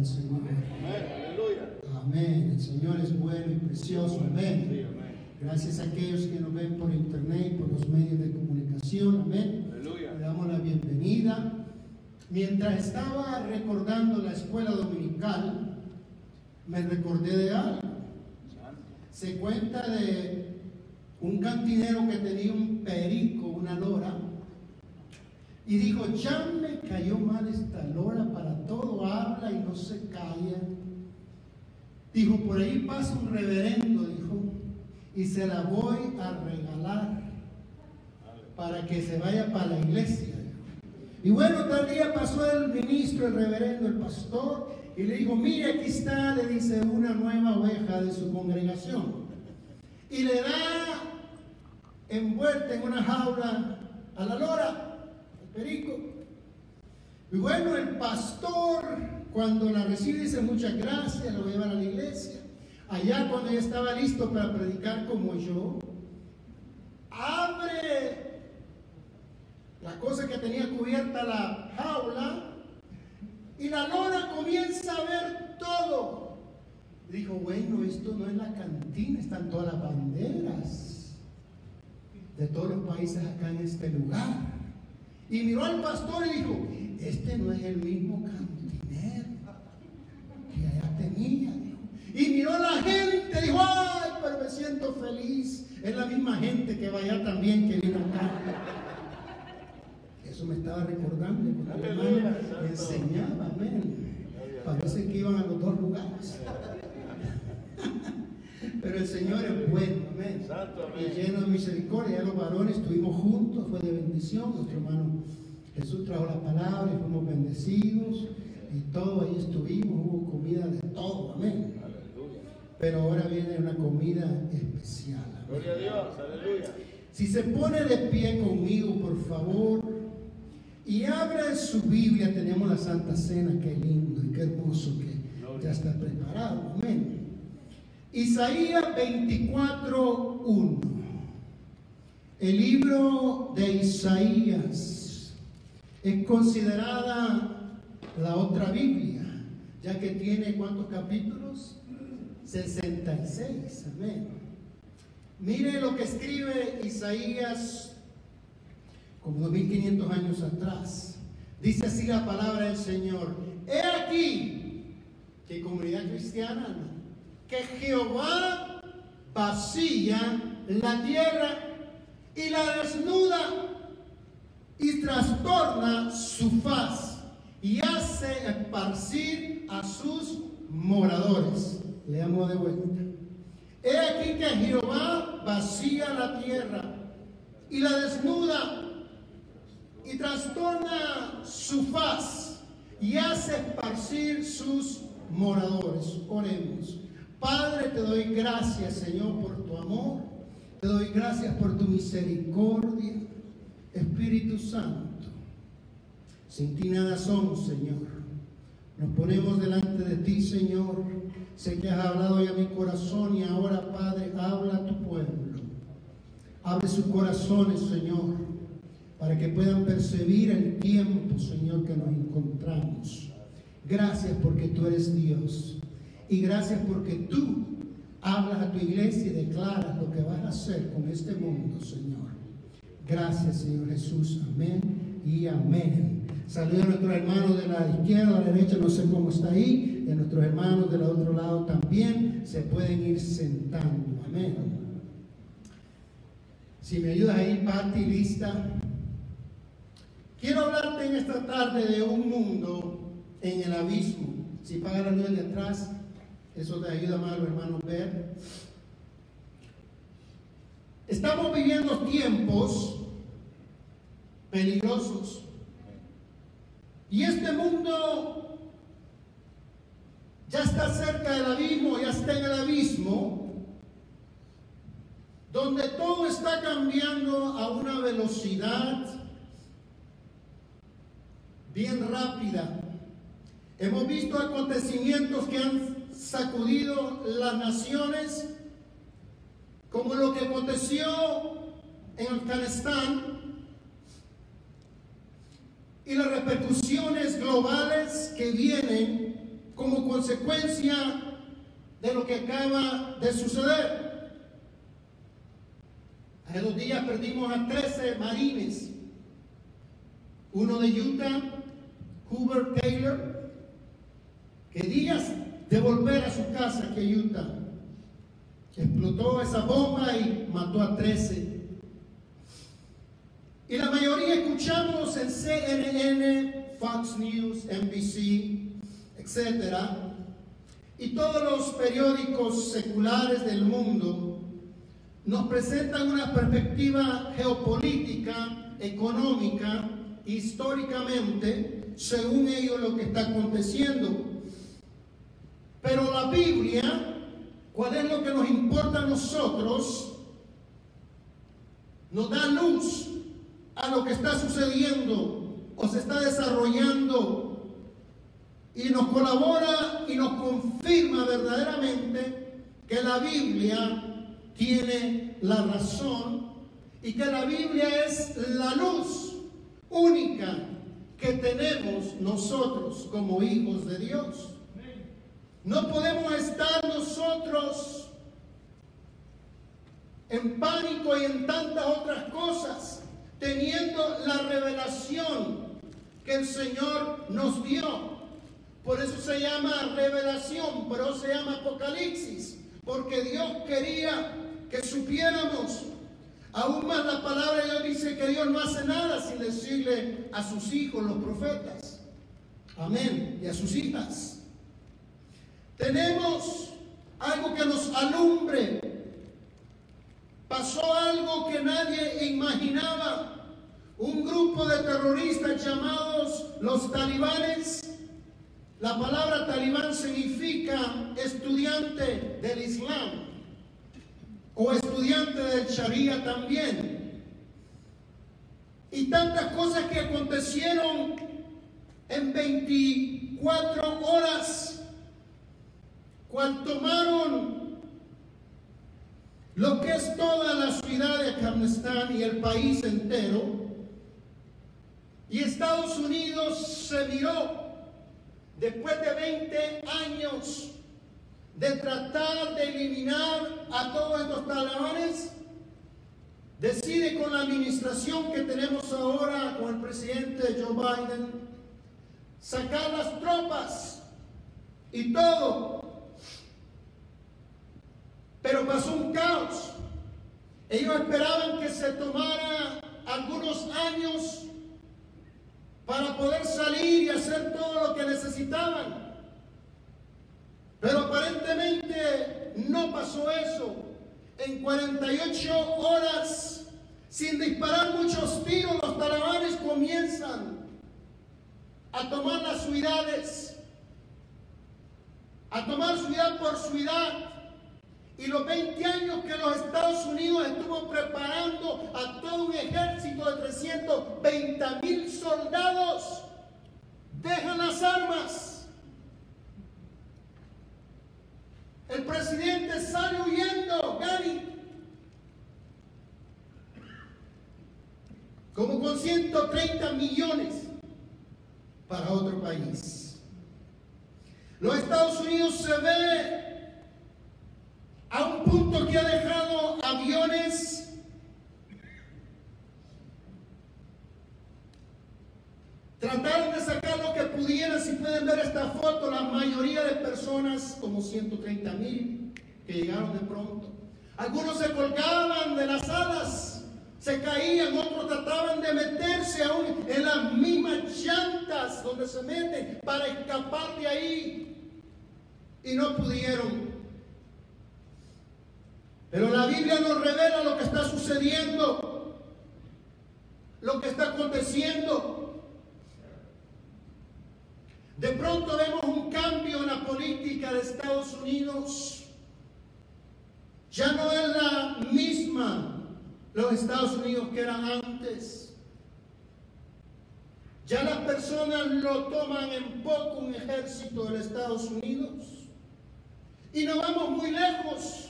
del Señor. Amén. El Señor es bueno y precioso. Amén. Gracias a aquellos que nos ven por internet, por los medios de comunicación. Amén. Le damos la bienvenida. Mientras estaba recordando la escuela dominical, me recordé de algo. Se cuenta de un cantinero que tenía un perico, una lora, y dijo, ya me cayó mal esta lora, para todo habla y no se calla. Dijo, por ahí pasa un reverendo, dijo, y se la voy a regalar para que se vaya para la iglesia. Y bueno, tal día pasó el ministro, el reverendo, el pastor, y le dijo, mire, aquí está, le dice, una nueva oveja de su congregación. Y le da envuelta en una jaula a la lora, perico. Y bueno, el pastor, cuando la recibe, dice muchas gracias, lo voy a llevar a la iglesia. Allá cuando ya estaba listo para predicar como yo, abre la cosa que tenía cubierta la jaula y la lora comienza a ver todo. Dijo, bueno, esto no es la cantina, están todas las banderas de todos los países acá en este lugar. Y miró al pastor y dijo, este no es el mismo cantinero que allá tenía. Y miró a la gente, dijo, ay, pero me siento feliz. Es la misma gente que vaya también que vino acá. Eso me estaba recordando cuando hermano enseñaba, amén. Parece que iban a los dos lugares. Pero el Señor es bueno, amén. Y lleno de misericordia. Ya los varones estuvimos juntos, fue de bendición. Nuestro hermano Jesús trajo la palabra y fuimos bendecidos. Y todo ahí estuvimos, hubo comida de todo, amén. Pero ahora viene una comida especial. Gloria a Dios, aleluya. Si se pone de pie conmigo, por favor, y abre su Biblia, tenemos la Santa Cena, qué lindo y qué hermoso que ya está preparado, amén. Isaías 24.1. El libro de Isaías es considerada la otra Biblia, ya que tiene cuántos capítulos? 66. Amén. Mire lo que escribe Isaías como 2500 años atrás. Dice así la palabra del Señor. He aquí que comunidad cristiana que Jehová vacía la tierra y la desnuda y trastorna su faz y hace esparcir a sus moradores. Leamos de vuelta. He aquí que Jehová vacía la tierra y la desnuda y trastorna su faz y hace esparcir sus moradores. Oremos. Padre, te doy gracias, Señor, por tu amor. Te doy gracias por tu misericordia. Espíritu Santo, sin ti nada somos, Señor. Nos ponemos delante de ti, Señor. Sé que has hablado ya a mi corazón y ahora, Padre, habla a tu pueblo. Abre sus corazones, Señor, para que puedan percibir el tiempo, Señor, que nos encontramos. Gracias porque tú eres Dios. Y gracias porque tú hablas a tu iglesia y declaras lo que vas a hacer con este mundo, Señor. Gracias, Señor Jesús. Amén y amén. Saludos a nuestros hermanos de la izquierda, a la derecha, no sé cómo está ahí. Y a nuestros hermanos del otro lado también se pueden ir sentando. Amén. Si me ayudas ahí, Pati, lista. Quiero hablarte en esta tarde de un mundo en el abismo. Si paga la luz de atrás, eso te ayuda más, hermanos, ver. Estamos viviendo tiempos peligrosos. Y este mundo ya está cerca del abismo, ya está en el abismo, donde todo está cambiando a una velocidad bien rápida. Hemos visto acontecimientos que han sacudido las naciones, como lo que aconteció en Afganistán y las repercusiones globales que vienen como consecuencia de lo que acaba de suceder. Hace dos días perdimos a 13 marines, uno de Utah, Hubert Taylor, que días de volver a su casa aquí en Utah, explotó esa bomba y mató a 13. Y la mayoría escuchamos en CNN, Fox News, NBC, etcétera, y todos los periódicos seculares del mundo nos presentan una perspectiva geopolítica, económica, históricamente, según ellos lo que está aconteciendo. Pero la Biblia, ¿cuál es lo que nos importa a nosotros? Nos da luz a lo que está sucediendo o se está desarrollando y nos colabora y nos confirma verdaderamente que la Biblia tiene la razón y que la Biblia es la luz única que tenemos nosotros como hijos de Dios. No podemos estar nosotros en pánico y en tantas otras cosas, teniendo la revelación que el Señor nos dio. Por eso se llama revelación, pero se llama apocalipsis, porque Dios quería que supiéramos. Aún más la palabra de Dios dice que Dios no hace nada sin decirle a sus hijos, los profetas. Amén. Y a sus hijas. Tenemos algo que nos alumbre. Pasó algo que nadie imaginaba. Un grupo de terroristas llamados los talibanes la palabra talibán significa estudiante del Islam o estudiante del Sharia también. Y tantas cosas que acontecieron en 24 horas, cuando tomaron lo que es toda la ciudad de Afganistán y el país entero, y Estados Unidos se miró después de 20 años de tratar de eliminar a todos estos talibanes, decide con la administración que tenemos ahora, con el presidente Joe Biden, sacar las tropas y todo. Pero pasó un caos. Ellos esperaban que se tomara algunos años para poder salir y hacer todo lo que necesitaban. Pero aparentemente no pasó eso. En 48 horas, sin disparar muchos tiros, los talibanes comienzan a tomar las ciudades, a tomar ciudad por ciudad, y los 20 años que los Estados Unidos estuvo preparando a todo un ejército de 320 mil soldados, dejan las armas. El presidente sale huyendo, Gary, como con 130 millones para otro país. Los Estados Unidos se ve a un punto que ha dejado aviones Trataron de sacar lo que pudieran, si pueden ver esta foto, la mayoría de personas, como 130 mil, que llegaron de pronto. Algunos se colgaban de las alas, se caían, otros trataban de meterse aún en las mismas llantas donde se meten para escapar de ahí y no pudieron. Pero la Biblia nos revela lo que está sucediendo, lo que está aconteciendo. De pronto vemos un cambio en la política de Estados Unidos. Ya no es la misma los Estados Unidos que eran antes. Ya las personas lo toman en poco un ejército de Estados Unidos. Y no vamos muy lejos.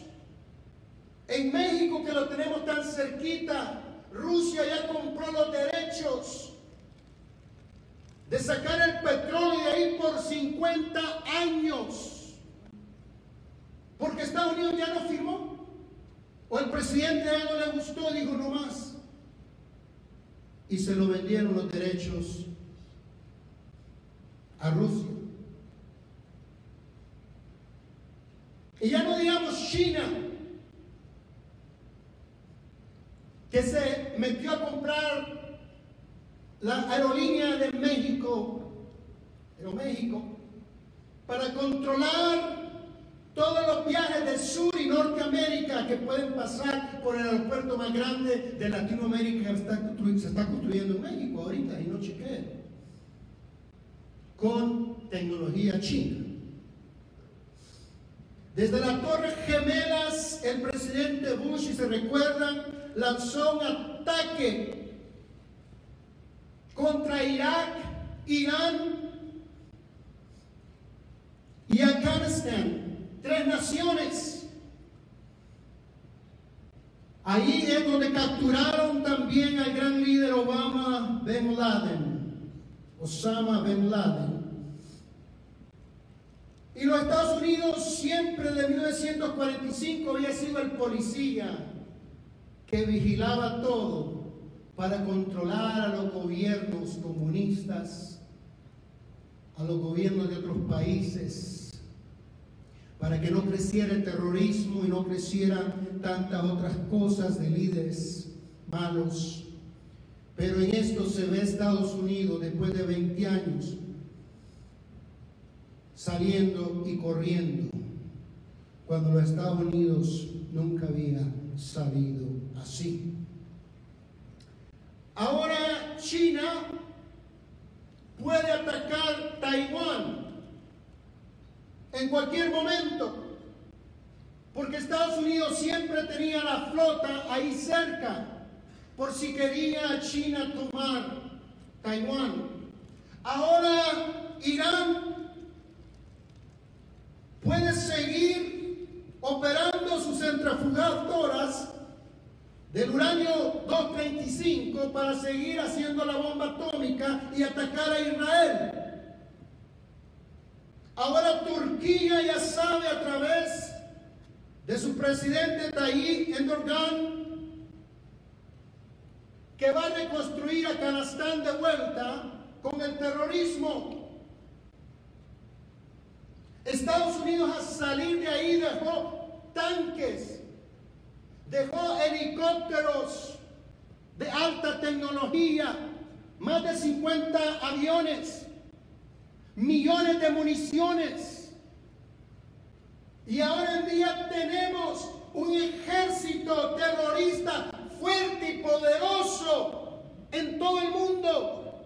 En México, que lo tenemos tan cerquita, Rusia ya compró los derechos de sacar el petróleo de ahí por 50 años. Porque Estados Unidos ya no firmó. O el presidente ya no le gustó, dijo no más. Y se lo vendieron los derechos a Rusia. Y ya no digamos China, que se metió a comprar la aerolínea de México, México, para controlar todos los viajes de Sur y Norteamérica que pueden pasar por el aeropuerto más grande de Latinoamérica que se está construyendo en México ahorita y no chequee, con tecnología china. Desde las Torres Gemelas, el presidente Bush, si se recuerdan, lanzó un ataque contra Irak, Irán y Afganistán, tres naciones. Ahí es donde capturaron también al gran líder Obama Ben Laden, Osama Ben Laden. Y los Estados Unidos siempre de 1945 había sido el policía que vigilaba todo para controlar a los gobiernos comunistas, a los gobiernos de otros países, para que no creciera el terrorismo y no crecieran tantas otras cosas de líderes malos. Pero en esto se ve Estados Unidos después de 20 años saliendo y corriendo, cuando los Estados Unidos nunca había salido así. Ahora China puede atacar Taiwán en cualquier momento, porque Estados Unidos siempre tenía la flota ahí cerca, por si quería China tomar Taiwán. Ahora Irán puede seguir operando sus centrifugadoras del uranio 235 para seguir haciendo la bomba atómica y atacar a Israel. Ahora Turquía ya sabe a través de su presidente Tayyip Erdogan que va a reconstruir a Afganistán de vuelta con el terrorismo. Estados Unidos a salir de ahí dejó tanques dejó helicópteros de alta tecnología, más de 50 aviones, millones de municiones. Y ahora en día tenemos un ejército terrorista fuerte y poderoso en todo el mundo.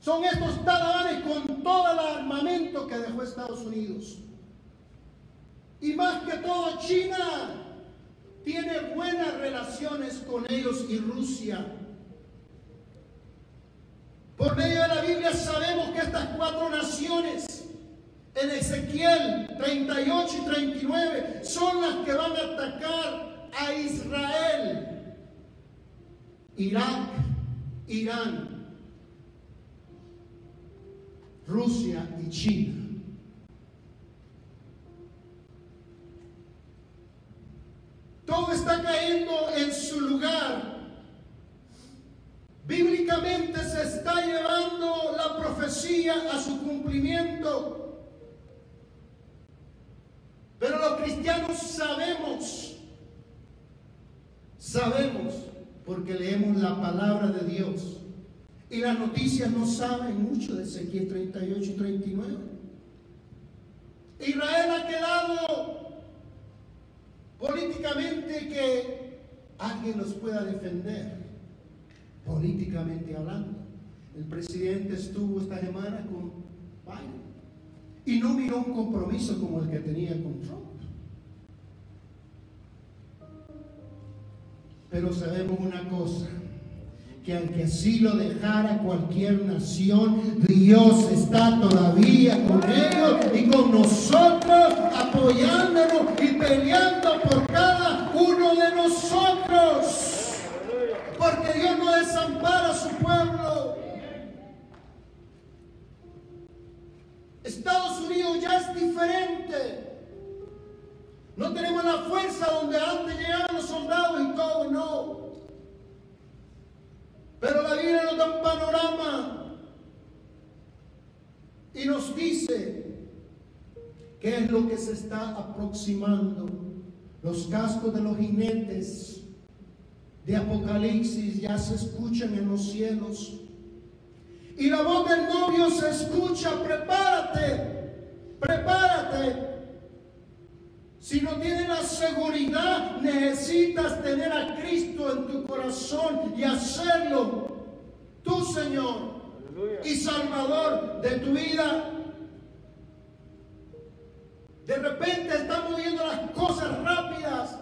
Son estos talibanes con todo el armamento que dejó Estados Unidos. Y más que todo China tiene buenas relaciones con ellos y Rusia. Por medio de la Biblia sabemos que estas cuatro naciones, en Ezequiel 38 y 39, son las que van a atacar a Israel, Irak, Irán, Rusia y China. Todo está cayendo en su lugar. Bíblicamente se está llevando la profecía a su cumplimiento. Pero los cristianos sabemos, sabemos, porque leemos la palabra de Dios. Y las noticias no saben mucho de Ezequiel 38 y 39. Israel ha quedado políticamente que alguien nos pueda defender, políticamente hablando. El presidente estuvo esta semana con Biden y no miró un compromiso como el que tenía con Trump. Pero sabemos una cosa, que aunque así lo dejara cualquier nación, Dios está todavía con ellos y con nosotros, apoyándonos y peleando por cada uno de nosotros. Porque Dios no desampara a su pueblo. Estados Unidos ya es diferente. No tenemos la fuerza donde antes llegaban los soldados y todo, no. Pero la Biblia nos da un panorama y nos dice qué es lo que se está aproximando. Los cascos de los jinetes de Apocalipsis ya se escuchan en los cielos. Y la voz del novio se escucha, prepárate, prepárate. Si no tienes la seguridad, necesitas tener a Cristo en tu corazón y hacerlo tu Señor y Salvador de tu vida. De repente estamos viendo las cosas rápidas.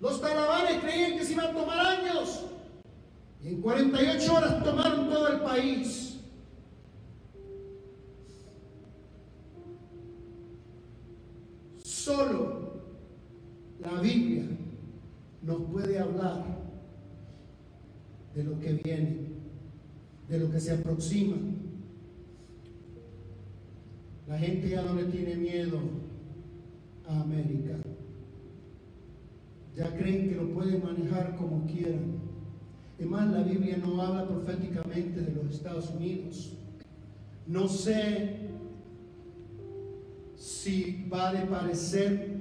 Los talibanes creían que se iban a tomar años. Y en 48 horas tomaron todo el país. Solo la Biblia nos puede hablar de lo que viene, de lo que se aproxima. La gente ya no le tiene miedo a América. Ya creen que lo pueden manejar como quieran. Además, la Biblia no habla proféticamente de los Estados Unidos. No sé si va a parecer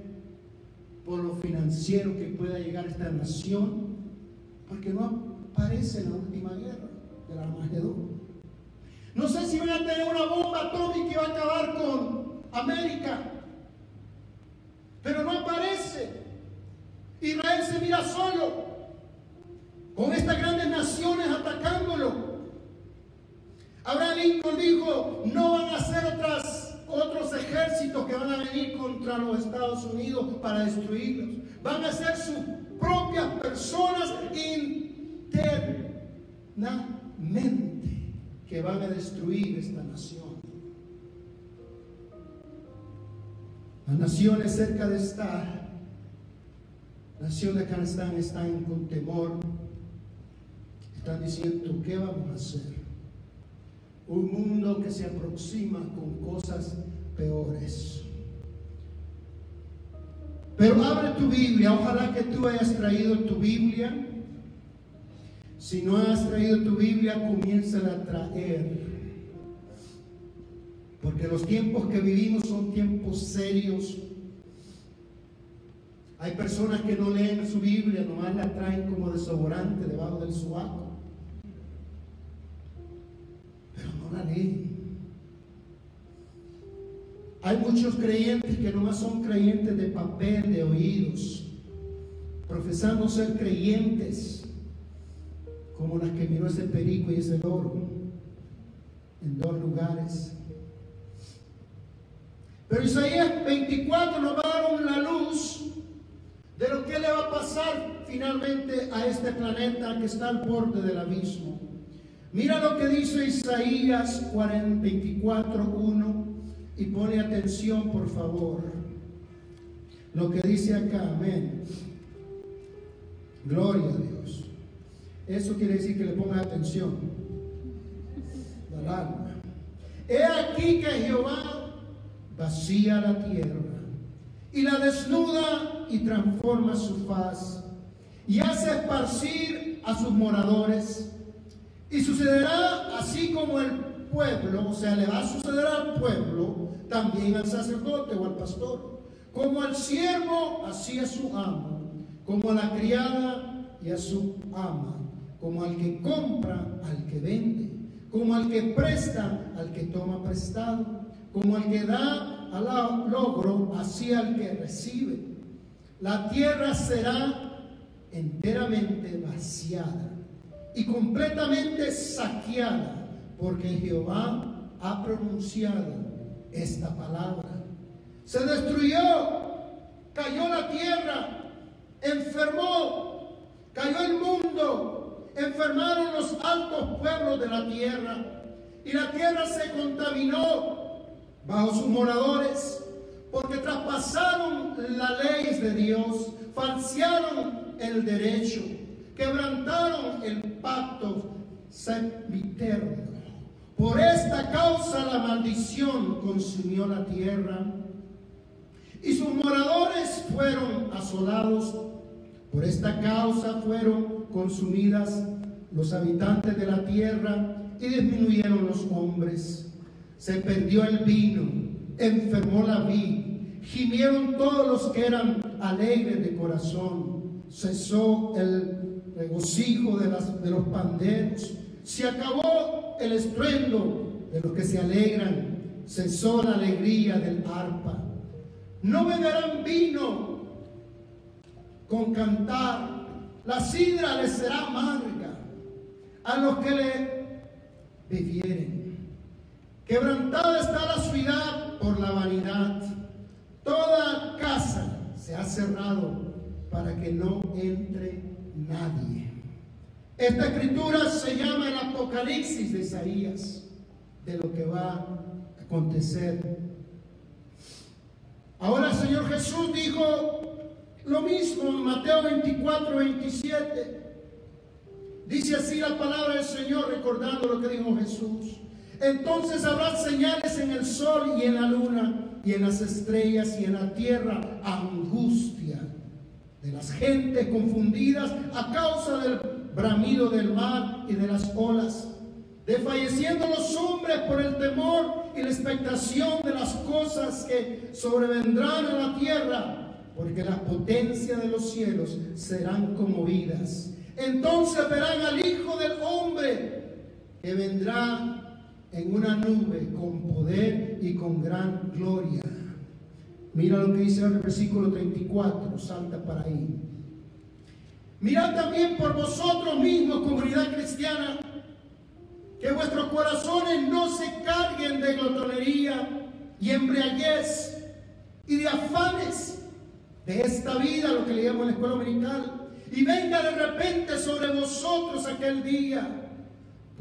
por lo financiero que pueda llegar esta nación, porque no aparece la última guerra de la Armagedón. No sé si van a tener una bomba atómica que va a acabar con América, pero no aparece. Israel se mira solo, con estas grandes naciones atacándolo. Abraham Lincoln dijo, no van a ser otras otros ejércitos que van a venir contra los Estados Unidos para destruirlos. Van a ser sus propias personas internamente que van a destruir esta nación. Las naciones cerca de esta nación de Afganistán están con temor. Están diciendo, ¿qué vamos a hacer? Un mundo que se aproxima con cosas peores. Pero abre tu Biblia, ojalá que tú hayas traído tu Biblia. Si no has traído tu Biblia, comienza a traer. Porque los tiempos que vivimos son tiempos serios. Hay personas que no leen su Biblia, nomás la traen como desodorante debajo del suaco. La ley. Hay muchos creyentes que nomás son creyentes de papel, de oídos, profesando ser creyentes, como las que miró ese perico y ese loro, en dos lugares. Pero Isaías 24 nos va a dar una luz de lo que le va a pasar finalmente a este planeta que está al borde del abismo. Mira lo que dice Isaías 24.1 y pone atención por favor. Lo que dice acá, amén. Gloria a Dios. Eso quiere decir que le ponga atención. La alma. He aquí que Jehová vacía la tierra y la desnuda y transforma su faz y hace esparcir a sus moradores y sucederá así como el pueblo, o sea, le va a suceder al pueblo, también al sacerdote o al pastor, como al siervo, así a su amo, como a la criada y a su ama, como al que compra, al que vende, como al que presta, al que toma prestado, como al que da al logro, así al que recibe. La tierra será enteramente vaciada y completamente saqueada, porque Jehová ha pronunciado esta palabra. Se destruyó, cayó la tierra, enfermó, cayó el mundo, enfermaron los altos pueblos de la tierra y la tierra se contaminó bajo sus moradores porque traspasaron las leyes de Dios, falsearon el derecho quebrantaron el pacto sempiterno. Por esta causa la maldición consumió la tierra y sus moradores fueron asolados. Por esta causa fueron consumidas los habitantes de la tierra y disminuyeron los hombres. Se perdió el vino, enfermó la vid, gimieron todos los que eran alegres de corazón, cesó el regocijo de, las, de los panderos, se acabó el estruendo de los que se alegran, cesó la alegría del arpa. No beberán vino con cantar, la sidra les será amarga a los que le bebieren. Quebrantada está la ciudad por la vanidad. Toda casa se ha cerrado para que no entre nadie. Esta escritura se llama el Apocalipsis de Isaías, de lo que va a acontecer. Ahora el Señor Jesús dijo lo mismo en Mateo 24, 27. Dice así la palabra del Señor recordando lo que dijo Jesús. Entonces habrá señales en el sol y en la luna y en las estrellas y en la tierra angustia de las gentes confundidas a causa del bramido del mar y de las olas, desfalleciendo los hombres por el temor y la expectación de las cosas que sobrevendrán en la tierra, porque las potencias de los cielos serán conmovidas. Entonces verán al Hijo del Hombre que vendrá en una nube con poder y con gran gloria. Mira lo que dice el versículo 34, salta para ahí. Mirad también por vosotros mismos, comunidad cristiana, que vuestros corazones no se carguen de glotonería y embriaguez y de afanes de esta vida, lo que le llamo en la escuela dominical, y venga de repente sobre vosotros aquel día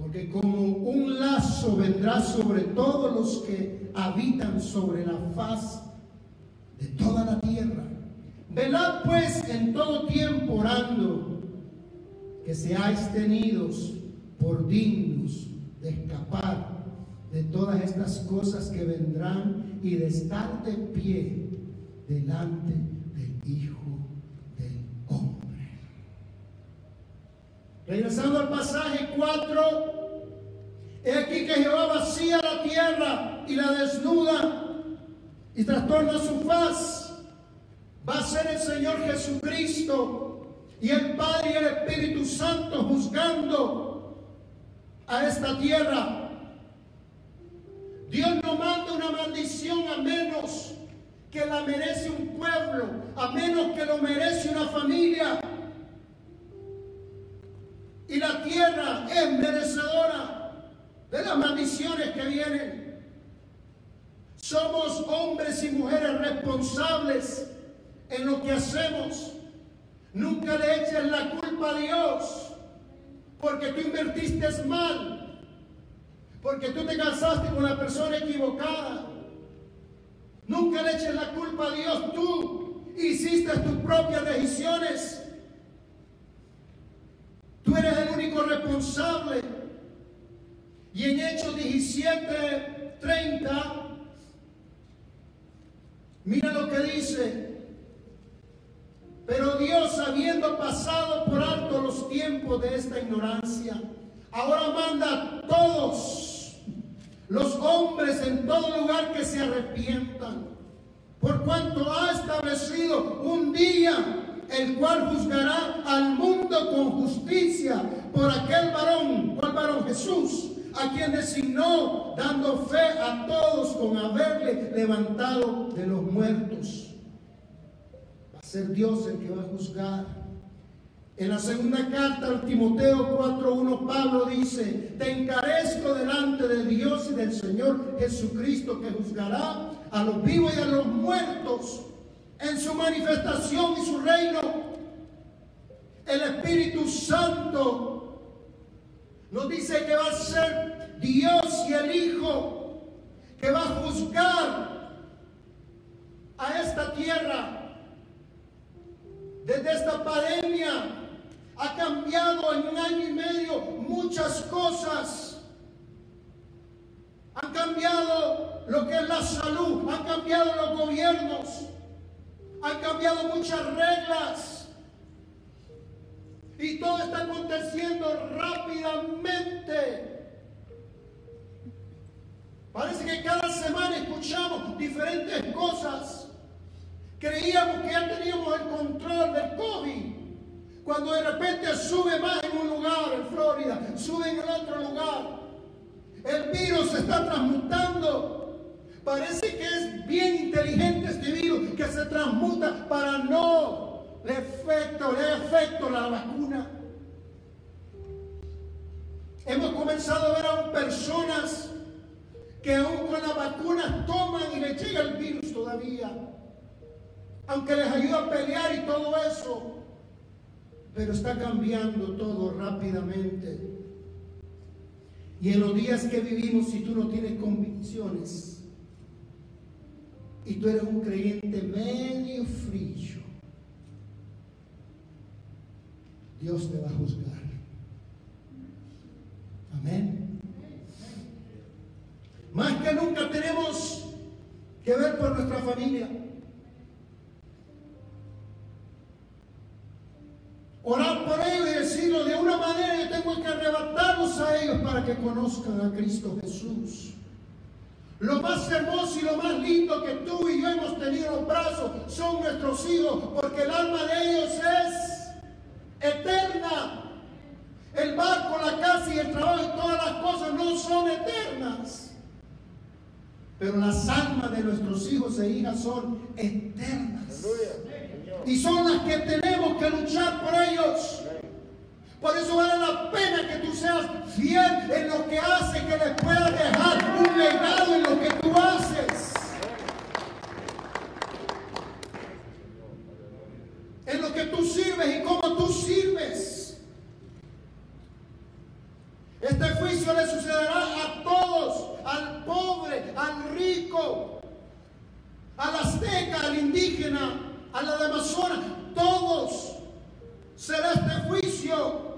porque como un lazo vendrá sobre todos los que habitan sobre la faz de toda la tierra. Velad pues en todo tiempo orando que seáis tenidos por dignos de escapar de todas estas cosas que vendrán y de estar de pie delante del Hijo del Hombre. Regresando al pasaje 4, He aquí que Jehová vacía la tierra y la desnuda y trastorna su faz. Va a ser el Señor Jesucristo y el Padre y el Espíritu Santo juzgando a esta tierra. Dios no manda una maldición a menos que la merece un pueblo, a menos que lo merece una familia. Y la tierra es merecedora de las maldiciones que vienen. Somos hombres y mujeres responsables en lo que hacemos. Nunca le eches la culpa a Dios porque tú invertiste mal, porque tú te casaste con la persona equivocada. Nunca le eches la culpa a Dios, tú hiciste tus propias decisiones. Tú eres el único responsable y en Hechos 17, 30, mira lo que dice. Pero Dios, habiendo pasado por alto los tiempos de esta ignorancia, ahora manda a todos los hombres en todo lugar que se arrepientan, por cuanto ha establecido un día el cual juzgará al mundo con justicia por aquel varón, ¿cuál varón? Jesús a quien designó, dando fe a todos con haberle levantado de los muertos. Va a ser Dios el que va a juzgar. En la segunda carta al Timoteo 4.1 Pablo dice, te encarezco delante de Dios y del Señor Jesucristo que juzgará a los vivos y a los muertos en su manifestación y su reino. El Espíritu Santo nos dice que va a ser Dios y el Hijo que va a juzgar a esta tierra. Desde esta pandemia ha cambiado en un año y medio muchas cosas. Han cambiado lo que es la salud, han cambiado los gobiernos, han cambiado muchas reglas. Y todo está aconteciendo rápidamente. Parece que cada semana escuchamos diferentes cosas. Creíamos que ya teníamos el control del COVID. Cuando de repente sube más en un lugar, en Florida, sube en el otro lugar. El virus se está transmutando. Parece que es bien inteligente este virus que se transmuta para no le efecto, le efecto la vacuna. Hemos comenzado a ver a personas que aún con la vacuna toman y les llega el virus todavía. Aunque les ayuda a pelear y todo eso. Pero está cambiando todo rápidamente. Y en los días que vivimos, si tú no tienes convicciones y tú eres un creyente medio frío, Dios te va a juzgar. Amén. Más que nunca tenemos que ver por nuestra familia. Orar por ellos y decirlo de una manera, yo tengo que arrebatarlos a ellos para que conozcan a Cristo Jesús. Lo más hermoso y lo más lindo que tú y yo hemos tenido en los brazos son nuestros hijos, porque el alma de ellos es eterna. El barco, la casa y el trabajo y todas las cosas no son eternas. Pero las almas de nuestros hijos e hijas son eternas. Y son las que tenemos que luchar por ellos. Por eso vale la pena que tú seas fiel en lo que haces, que les puedas dejar un legado en lo que tú haces. En lo que tú sirves y cómo tú sirves. Le sucederá a todos, al pobre, al rico, al azteca, al indígena, a la de Amazonas, todos será este juicio.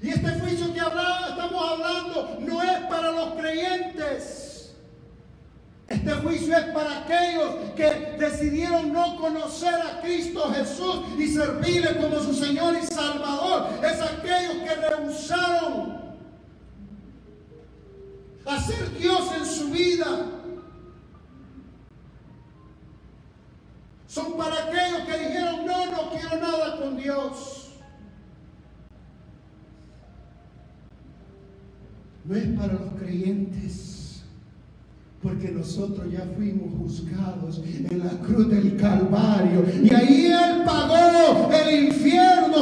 Y este juicio que estamos hablando no es para los creyentes. Este juicio es para aquellos que decidieron no conocer a Cristo Jesús y servirle como su Señor y Salvador. Es aquellos que rehusaron hacer Dios en su vida. Son para aquellos que dijeron, no, no quiero nada con Dios. No es para los creyentes porque nosotros ya fuimos juzgados en la cruz del Calvario. Y ahí Él pagó el infierno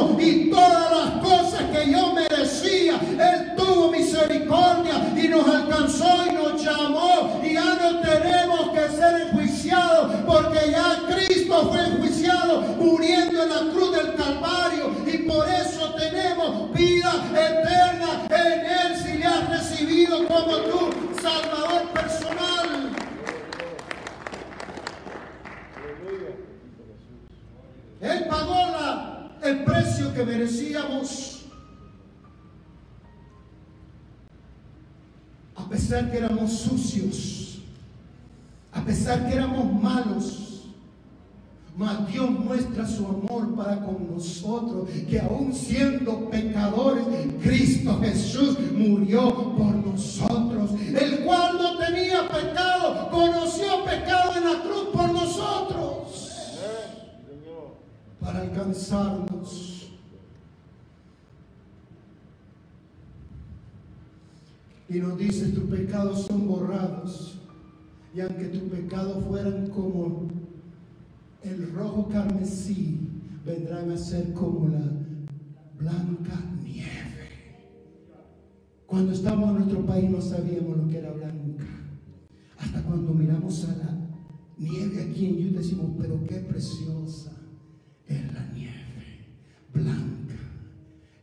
para con nosotros, que aún siendo pecadores, Cristo Jesús murió por nosotros, el cual no tenía pecado, conoció pecado en la cruz por nosotros, para alcanzarnos. Y nos dice, tus pecados son borrados, y aunque tus pecados fueran como el rojo carmesí vendrán a ser como la blanca nieve. Cuando estábamos en nuestro país no sabíamos lo que era blanca. Hasta cuando miramos a la nieve aquí en Utah decimos, pero qué preciosa es la nieve, blanca.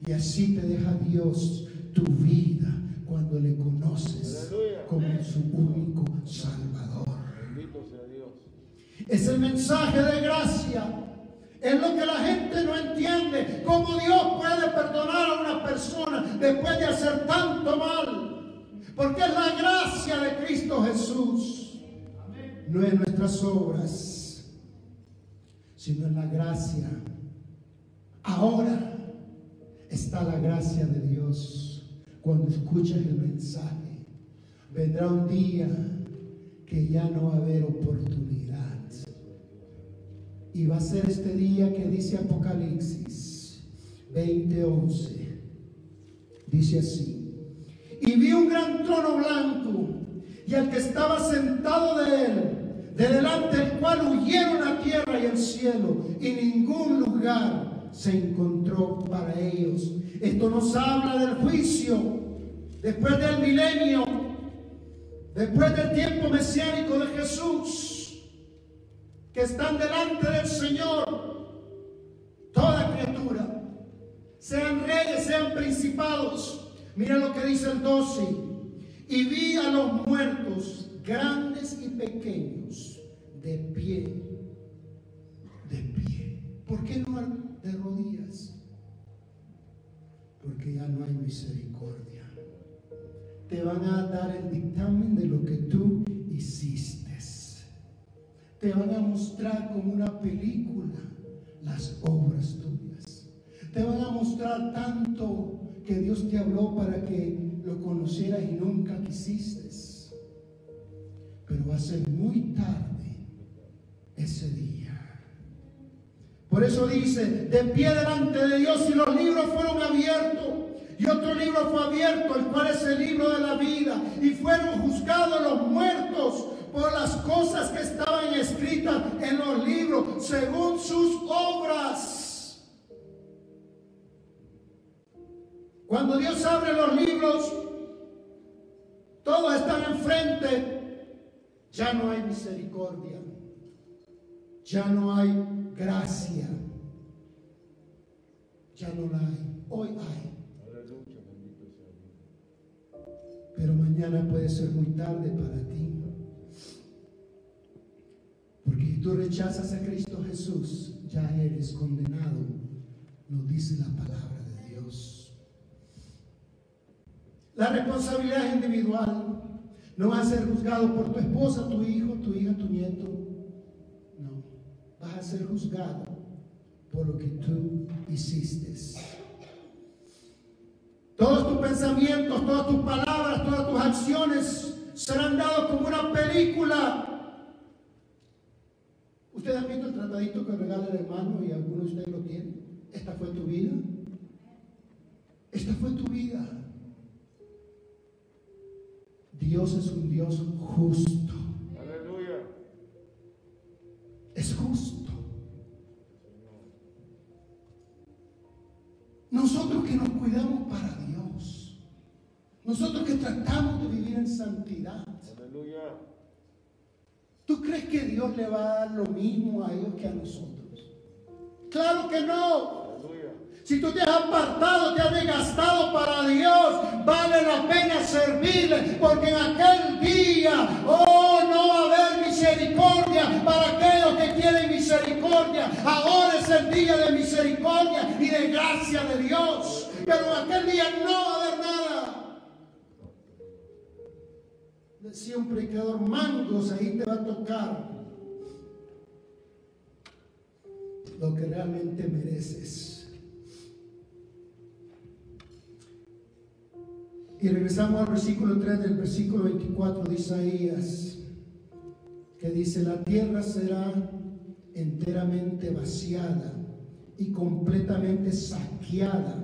Y así te deja Dios tu vida cuando le conoces como su único Salvador. Es el mensaje de gracia. Es lo que la gente no entiende. Cómo Dios puede perdonar a una persona después de hacer tanto mal. Porque es la gracia de Cristo Jesús. No es nuestras obras, sino en la gracia. Ahora está la gracia de Dios. Cuando escuches el mensaje, vendrá un día que ya no va a haber oportunidad. Y va a ser este día que dice Apocalipsis 20:11. Dice así. Y vi un gran trono blanco y al que estaba sentado de él, de delante del cual huyeron la tierra y el cielo, y ningún lugar se encontró para ellos. Esto nos habla del juicio después del milenio, después del tiempo mesiánico de Jesús, que están delante del Señor, toda criatura, sean reyes, sean principados. Mira lo que dice el 12. Y vi a los muertos, grandes y pequeños, de pie, de pie. ¿Por qué no de rodillas? Porque ya no hay misericordia. Te van a dar el dictamen de lo que tú hiciste. Te van a mostrar como una película las obras tuyas. Te van a mostrar tanto que Dios te habló para que lo conocieras y nunca quisiste. Pero va a ser muy tarde ese día. Por eso dice, de pie delante de Dios y los libros fueron abiertos. Y otro libro fue abierto, el cual es el libro de la vida. Y fueron juzgados los muertos por las cosas que estaban escritas en los libros, según sus obras. Cuando Dios abre los libros, todos están enfrente, ya no hay misericordia, ya no hay gracia, ya no la hay, hoy hay. Pero mañana puede ser muy tarde para ti. Tú rechazas a Cristo Jesús, ya eres condenado, nos dice la palabra de Dios. La responsabilidad es individual. No vas a ser juzgado por tu esposa, tu hijo, tu hija, tu nieto. No. Vas a ser juzgado por lo que tú hiciste. Todos tus pensamientos, todas tus palabras, todas tus acciones serán dados como una película. ¿Ustedes han visto el tratadito que regala el hermano y algunos de ustedes lo tienen? Esta fue tu vida. Esta fue tu vida. Dios es un Dios justo. Aleluya. Es justo. Nosotros que nos cuidamos para Dios. Nosotros que tratamos de vivir en santidad. Aleluya. ¿Tú crees que Dios le va a dar lo mismo a ellos que a nosotros? Claro que no. Si tú te has apartado, te has desgastado para Dios, vale la pena servirle, porque en aquel día, oh, no va a haber misericordia para aquellos que quieren misericordia. Ahora es el día de misericordia y de gracia de Dios, pero en aquel día no va a haber Decía un predicador, mangos, ahí te va a tocar lo que realmente mereces. Y regresamos al versículo 3 del versículo 24 de Isaías, que dice, la tierra será enteramente vaciada y completamente saqueada,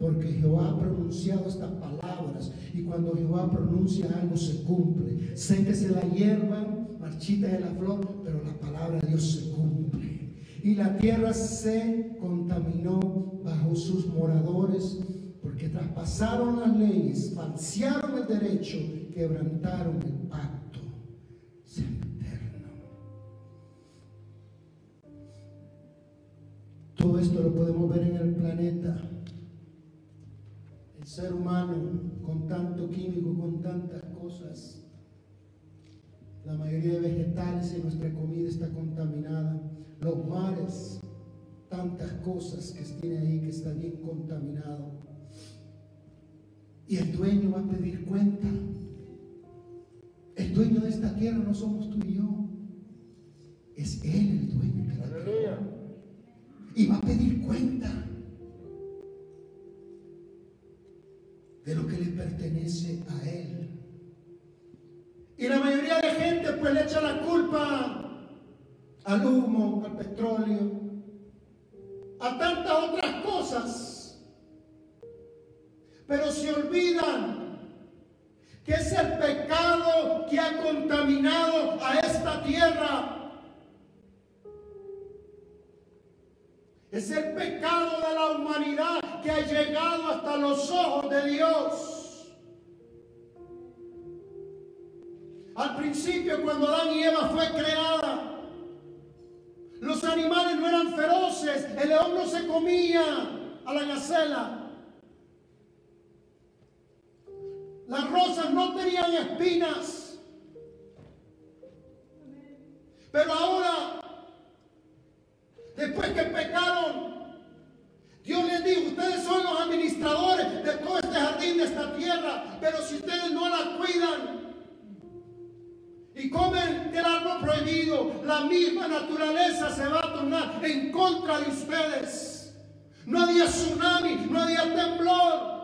porque Jehová ha pronunciado estas palabras, y cuando Jehová pronuncia algo se cumple. Séquese la hierba, marchita de la flor, pero la palabra de Dios se cumple. Y la tierra se contaminó bajo sus moradores porque traspasaron las leyes, falsearon el derecho, quebrantaron el pacto eterno. Todo esto lo podemos ver en el planeta. Ser humano con tanto químico, con tantas cosas. La mayoría de vegetales en nuestra comida está contaminada. Los mares, tantas cosas que tiene ahí que está bien contaminado Y el dueño va a pedir cuenta. El dueño de esta tierra no somos tú y yo. Es Él el dueño de la tierra. Y va a pedir cuenta de lo que le pertenece a Él. Y la mayoría de gente pues le echa la culpa al humo, al petróleo, a tantas otras cosas. Pero se olvidan que es el pecado que ha contaminado a esta tierra. Es el pecado de la humanidad que ha llegado hasta los ojos de Dios. Al principio, cuando Adán y Eva fue creada, los animales no eran feroces, el león no se comía a la gacela. Las rosas no tenían espinas. Pero ahora, después que pecaron, Dios les dijo, ustedes son los administradores de todo este jardín, de esta tierra, pero si ustedes no la cuidan, y comen del árbol prohibido, la misma naturaleza se va a tornar en contra de ustedes. No había tsunami, no había temblor,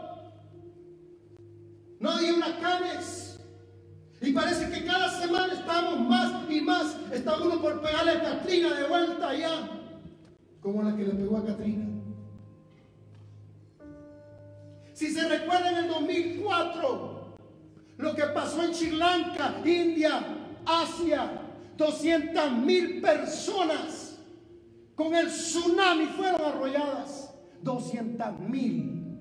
no había huracanes. Y parece que cada semana estamos más y más. Está uno por pegarle a Katrina de vuelta allá, como la que le pegó a Katrina. Si se recuerda en el 2004, lo que pasó en Sri Lanka, India, Asia, 200 mil personas con el tsunami fueron arrolladas. 200 mil.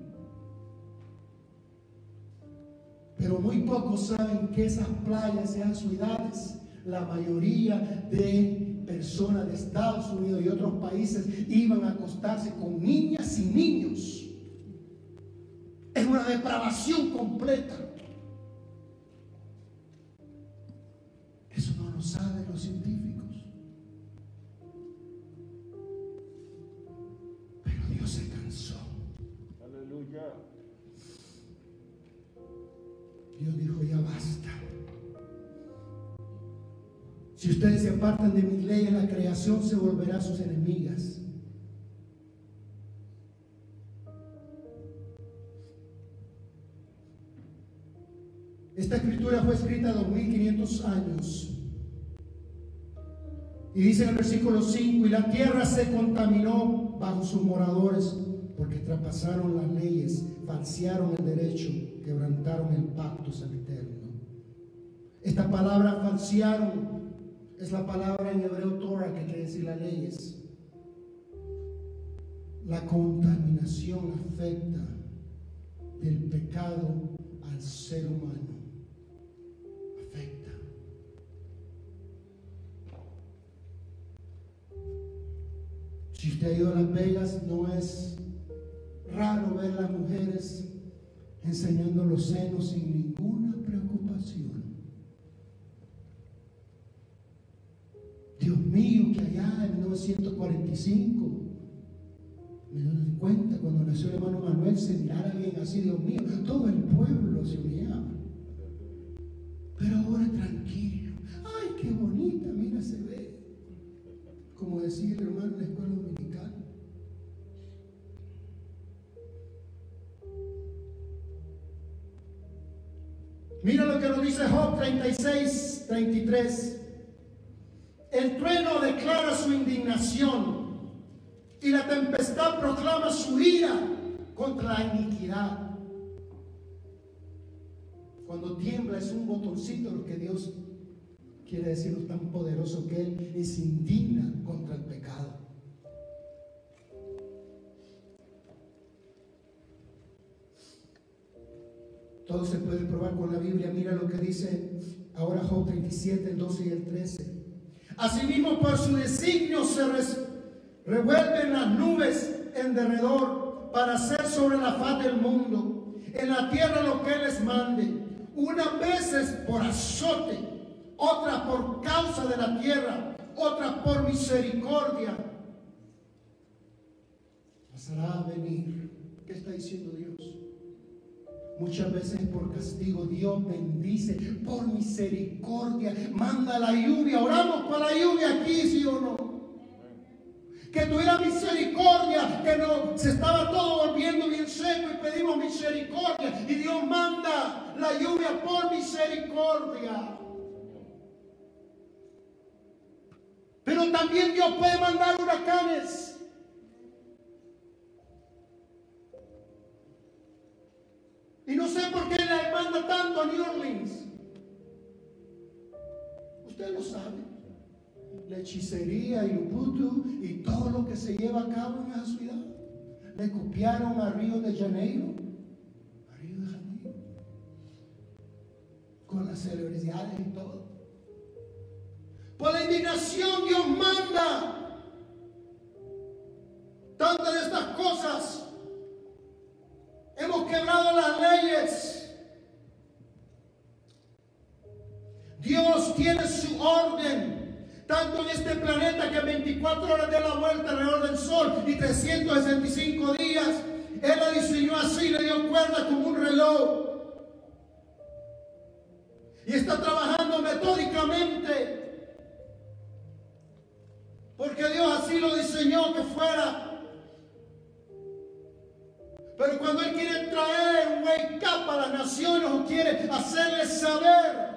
Pero muy pocos saben que esas playas, sean ciudades, la mayoría de personas de Estados Unidos y otros países iban a acostarse con niñas y niños. Es una depravación completa. Eso no lo saben los científicos. Si ustedes se apartan de mis leyes, la creación se volverá a sus enemigas. Esta escritura fue escrita 2500 años. Y dice en el versículo 5, y la tierra se contaminó bajo sus moradores porque traspasaron las leyes, falsearon el derecho, quebrantaron el pacto eterno. Esta palabra falsearon es la palabra en hebreo Torah que quiere decir las leyes. La contaminación afecta del pecado al ser humano. Si usted ha ido a Las Vegas, no es raro ver a las mujeres enseñando los senos sin ninguna preocupación. 145. Me doy cuenta, cuando nació el hermano Manuel, se mirara bien así, Dios mío, todo el pueblo se miraba. Pero ahora tranquilo. ¡Ay, qué bonita! Mira, se ve. Como decía el hermano en la escuela dominical. Mira lo que nos dice Job 36, 33. El trueno declara su indignación y la tempestad proclama su ira contra la iniquidad. Cuando tiembla es un botoncito lo que Dios quiere decir tan poderoso que Él es indigna contra el pecado. Todo se puede probar con la Biblia. Mira lo que dice ahora Job 37, el 12 y el 13. Asimismo, por su designio se revuelven las nubes en derredor para hacer sobre la faz del mundo, en la tierra lo que les mande unas veces por azote, otras por causa de la tierra, otras por misericordia. Pasará a venir. ¿Qué está diciendo Dios? Muchas veces por castigo Dios bendice, por misericordia, manda la lluvia. Oramos por la lluvia aquí, sí o no. Que tuviera misericordia, que no se estaba todo volviendo bien seco y pedimos misericordia. Y Dios manda la lluvia por misericordia. Pero también Dios puede mandar huracanes. Hechicería y y todo lo que se lleva a cabo en esa ciudad. Le copiaron a Río de Janeiro. A Río de Janeiro. Con las celebridades y todo. Por la indignación Dios manda tantas de estas cosas Hemos quebrado las leyes. Dios tiene su orden, tanto en este planeta que 24 horas de la vuelta alrededor del sol y 365 días. Él la diseñó así, le dio cuerda como un reloj. Y está trabajando metódicamente. Porque Dios así lo diseñó que fuera pero cuando Él quiere traer un wake up a las naciones o quiere hacerles saber,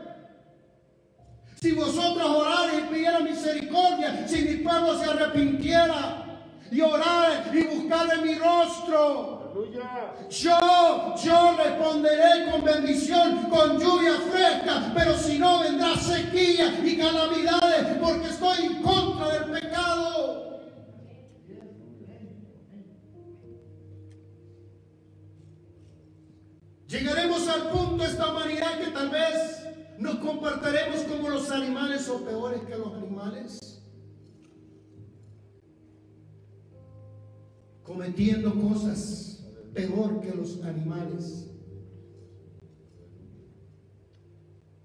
si vosotros orarais y pidieran misericordia, si mi pueblo se arrepintiera y orara y buscara mi rostro, yo, yo responderé con bendición, con lluvia fresca, pero si no vendrá sequía y calamidades, porque estoy en contra del pecado. Llegaremos al punto esta humanidad que tal vez nos comportaremos como los animales o peores que los animales. Cometiendo cosas peor que los animales.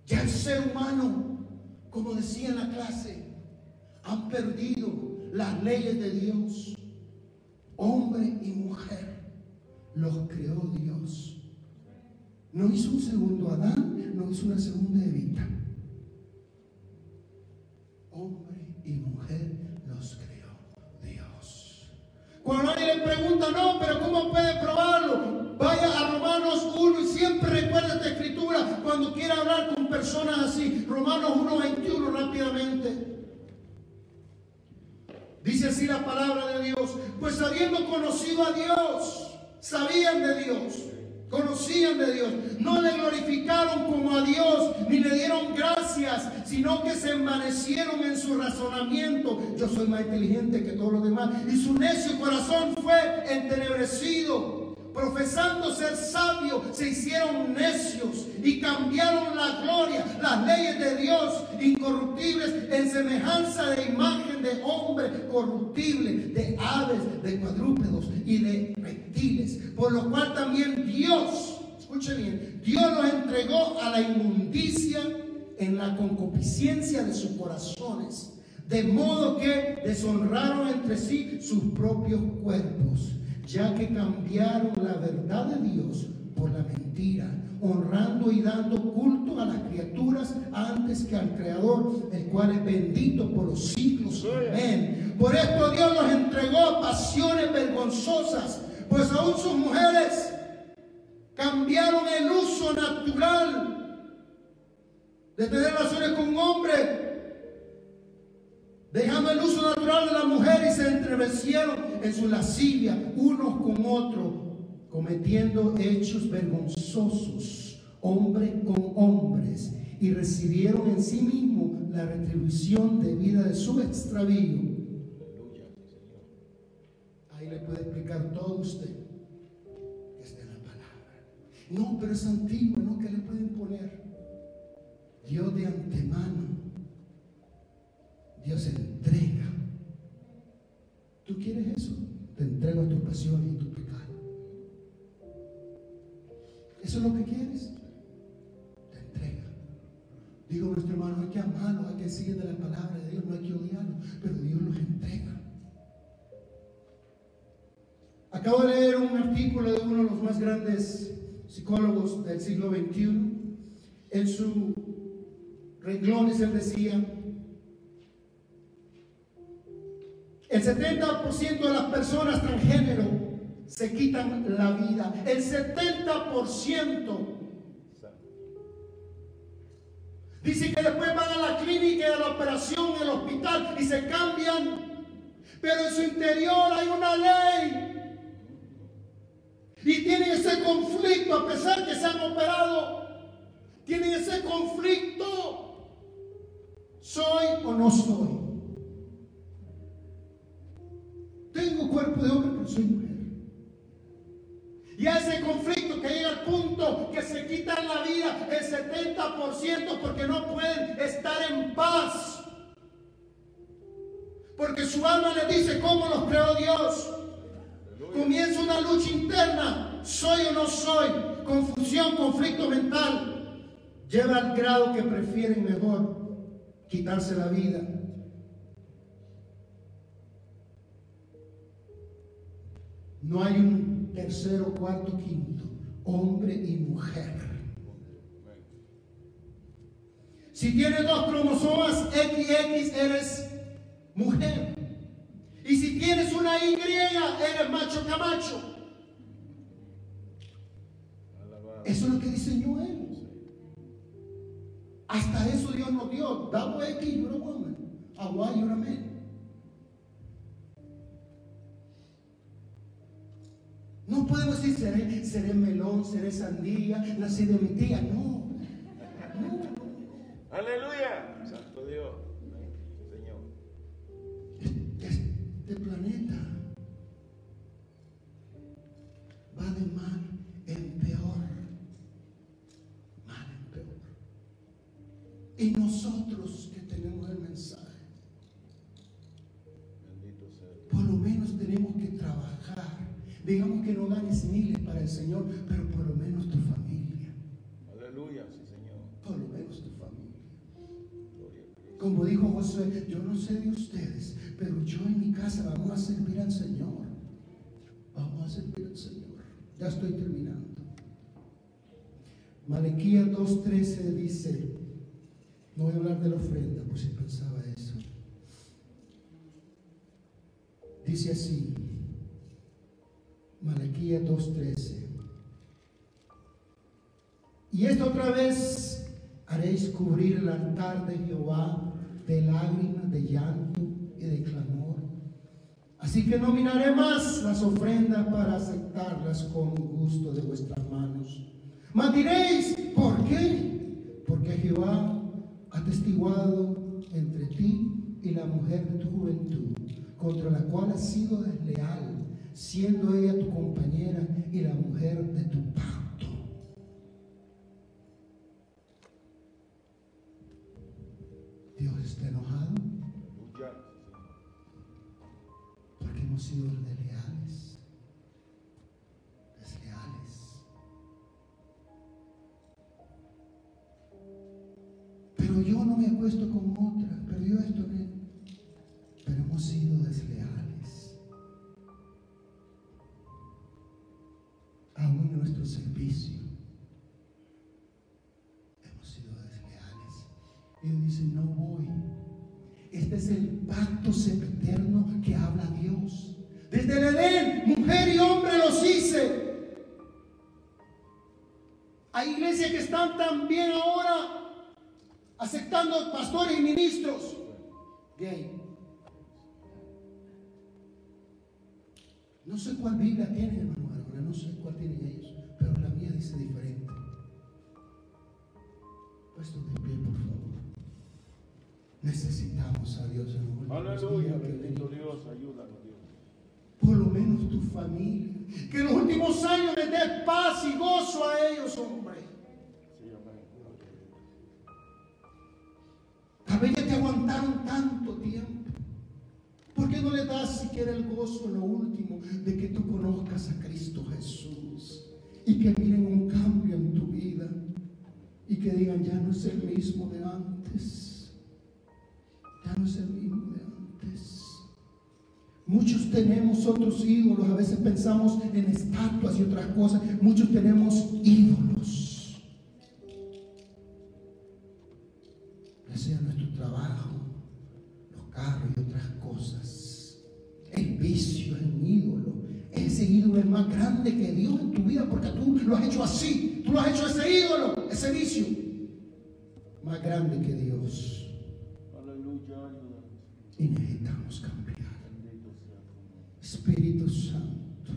Ya el ser humano, como decía en la clase, han perdido las leyes de Dios. Hombre y mujer los creó Dios. No hizo un segundo Adán, no hizo una segunda Evita. Hombre y mujer los creó Dios. Cuando alguien le pregunta, no, pero ¿cómo puede probarlo? Vaya a Romanos 1 y siempre recuerda esta escritura cuando quiera hablar con personas así. Romanos 1, 21 rápidamente. Dice así la palabra de Dios. Pues habiendo conocido a Dios, sabían de Dios conocían de Dios, no le glorificaron como a Dios, ni le dieron gracias, sino que se envanecieron en su razonamiento. Yo soy más inteligente que todos los demás. Y su necio corazón fue entenebrecido. Profesando ser sabios, se hicieron necios y cambiaron la gloria, las leyes de Dios incorruptibles en semejanza de imagen de hombre corruptible, de aves, de cuadrúpedos y de reptiles. Por lo cual también Dios, escuche bien, Dios los entregó a la inmundicia en la concupiscencia de sus corazones, de modo que deshonraron entre sí sus propios cuerpos ya que cambiaron la verdad de Dios por la mentira, honrando y dando culto a las criaturas antes que al Creador, el cual es bendito por los siglos. Amén. Por esto Dios los entregó pasiones vergonzosas, pues aún sus mujeres cambiaron el uso natural de tener relaciones con un hombre dejando el uso natural de la mujer y se entrevecieron en su lascivia unos con otros, cometiendo hechos vergonzosos, hombres con hombres, y recibieron en sí mismos la retribución debida de su extravío. Ahí le puede explicar todo usted en la palabra. No, pero es antiguo, ¿no? ¿Qué le pueden poner? Dios de antemano Dios entrega. ¿Tú quieres eso? Te y tu pecado. ¿Eso es lo que quieres? Te entrega. Digo nuestro hermano, hay que amarlo, hay que seguir de la palabra de Dios, no hay que odiarlo, pero Dios los entrega. Acabo de leer un artículo de uno de los más grandes psicólogos del siglo XXI, en su renglones él decía, el 70% de las personas transgénero se quitan la vida. El 70%. Dice que después van a la clínica y a la operación el hospital y se cambian. Pero en su interior hay una ley. Y tienen ese conflicto a pesar que se han operado. Tienen ese conflicto. ¿Soy o no soy? Tengo cuerpo de hombre, pero soy mujer. Y ese conflicto que llega al punto que se quitan la vida el 70% porque no pueden estar en paz. Porque su alma le dice cómo los creó Dios. Comienza una lucha interna. ¿Soy o no soy? Confusión, conflicto mental. Lleva al grado que prefieren mejor quitarse la vida. No hay un tercero, cuarto, quinto, hombre y mujer. Si tienes dos cromosomas XX, eres mujer. Y si tienes una Y, eres macho camacho. Eso es lo que diseñó él. Hasta eso Dios nos dio. Double X, you're a woman. A Y, you're a man. No podemos decir seré, seré melón, seré sandía, nací de mi tía. No. Aleluya. Santo Dios. Señor. Este planeta va de mal en peor. Mal en peor. Y nosotros Digamos que no ganes miles para el Señor, pero por lo menos tu familia. Aleluya, sí, Señor. Por lo menos tu familia. Como dijo José, yo no sé de ustedes, pero yo en mi casa vamos a servir al Señor. Vamos a servir al Señor. Ya estoy terminando. Malequía 2.13 dice, no voy a hablar de la ofrenda, pues si pensaba eso. Dice así, Malaquía 2.13. Y esto otra vez haréis cubrir el altar de Jehová de lágrimas, de llanto y de clamor. Así que no miraré más las ofrendas para aceptarlas con gusto de vuestras manos. Mas diréis, ¿por qué? Porque Jehová ha testiguado entre ti y la mujer de tu juventud, contra la cual has sido desleal siendo ella tu compañera y la mujer de tu pacto. Dios está enojado porque hemos sido desleales, desleales. Pero yo no me acuesto con otra, pero yo esto Este es el pacto sempiterno que habla Dios. Desde el Edén, mujer y hombre los hice. Hay iglesias que están también ahora aceptando pastores y ministros gay. No sé cuál Biblia tiene, hermano no sé cuál tienen ellos, pero la mía dice diferente. Puesto de por favor. Necesitamos a Dios en Aleluya, bendito Dios, ayúdanos Dios. Por lo menos tu familia. Que en los últimos años les dé paz y gozo a ellos, hombre. Tal vez ya te aguantaron tanto tiempo. ¿Por qué no le das siquiera el gozo en lo último de que tú conozcas a Cristo Jesús y que miren un cambio en tu vida y que digan, ya no es el mismo de antes, Muchos tenemos otros ídolos, a veces pensamos en estatuas y otras cosas. Muchos tenemos ídolos. Ya sea nuestro trabajo, los carros y otras cosas. El vicio es un ídolo. Ese ídolo es más grande que Dios en tu vida porque tú lo has hecho así. Tú lo has hecho ese ídolo, ese vicio. Más grande que Dios. Aleluya. Y necesitamos cambiar. Espíritu Santo,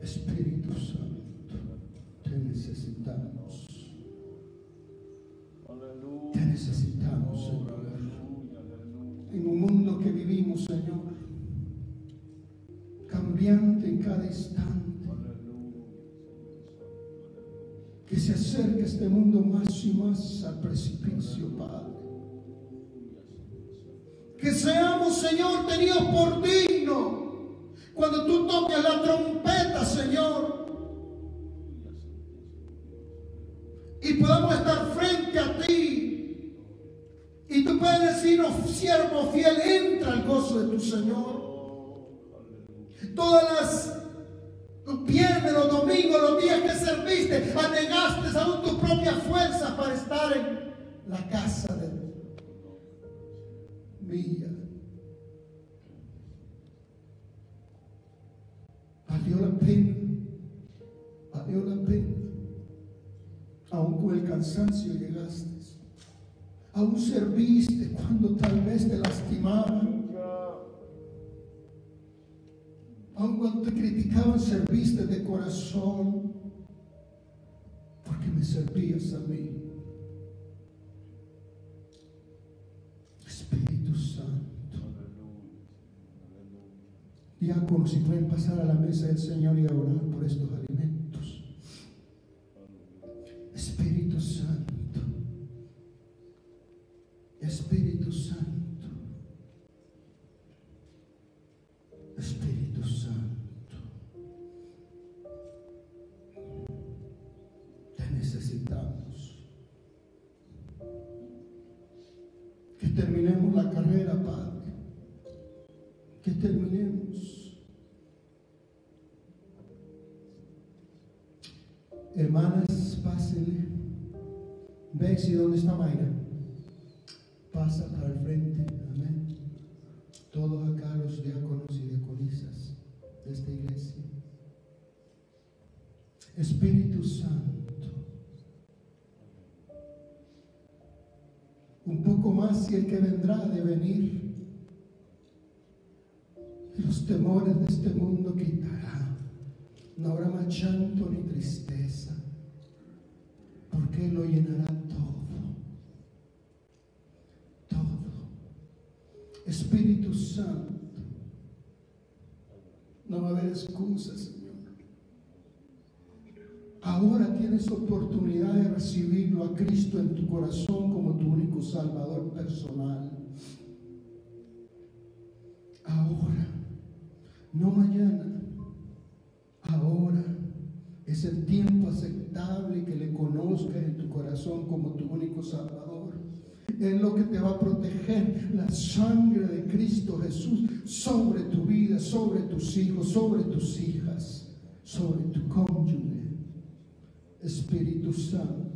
Espíritu Santo, te necesitamos. Te necesitamos, Señor. En un mundo que vivimos, Señor, cambiante en cada instante, que se acerque este mundo más y más al precipicio, Padre. Seamos, Señor, tenidos por digno cuando tú toques la trompeta, Señor. y podamos estar frente a ti. Y tú puedes decirnos, siervo fiel, entra al gozo de tu Señor. Todas las viernes, los domingos, los días que serviste, anegaste aún tu propia fuerza para estar en la casa de mía. Valió la pena, valió la pena. Aún con el cansancio llegaste. Aún serviste cuando tal vez te lastimaban. Aún cuando te criticaban, serviste de corazón. Porque me servías a mí. Santo. Diáconos, si pueden pasar a la mesa del Señor y a orar por estos alimentos. Espíritu Santo. Hermanas, pásenle. Bexy, ¿dónde está Mayra? Pasa para el frente. Amén. Todos acá los diáconos y diaconisas de esta iglesia. Espíritu Santo. Un poco más y el que vendrá de venir. Los temores de este mundo quitará. No habrá más llanto ni tristeza. Porque lo llenará todo. Todo. Espíritu Santo. No va a haber excusas, Señor. Ahora tienes oportunidad de recibirlo a Cristo en tu corazón como tu único Salvador personal. Ahora, no mañana, es el tiempo aceptable que le conozcas en tu corazón como tu único Salvador. Es lo que te va a proteger la sangre de Cristo Jesús sobre tu vida, sobre tus hijos, sobre tus hijas, sobre tu cónyuge. Espíritu Santo.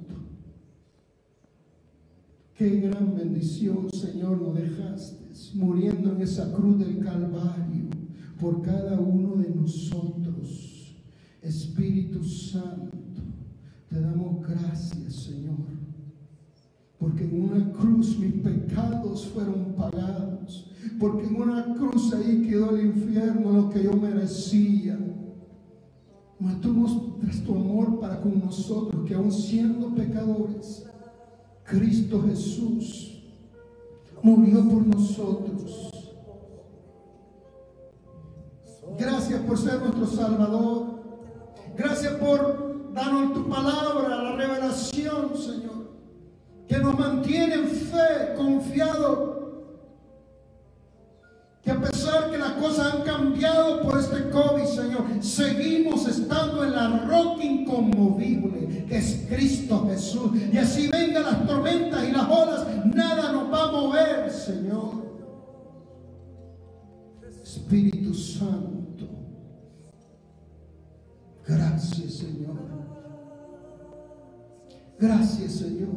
Qué gran bendición, Señor, nos dejaste muriendo en esa cruz del Calvario por cada uno de nosotros. Espíritu Santo, te damos gracias, Señor, porque en una cruz mis pecados fueron pagados, porque en una cruz ahí quedó el infierno, lo que yo merecía. Mas tú muestras tu amor para con nosotros, que aun siendo pecadores, Cristo Jesús murió por nosotros. Gracias por ser nuestro Salvador. Gracias por darnos tu palabra, la revelación, Señor, que nos mantiene en fe, confiado. Que a pesar que las cosas han cambiado por este COVID, Señor, seguimos estando en la roca inconmovible, que es Cristo Jesús. Y así vengan las tormentas y las olas, nada nos va a mover, Señor. Espíritu Santo. Gracias, Señor. Gracias, Señor.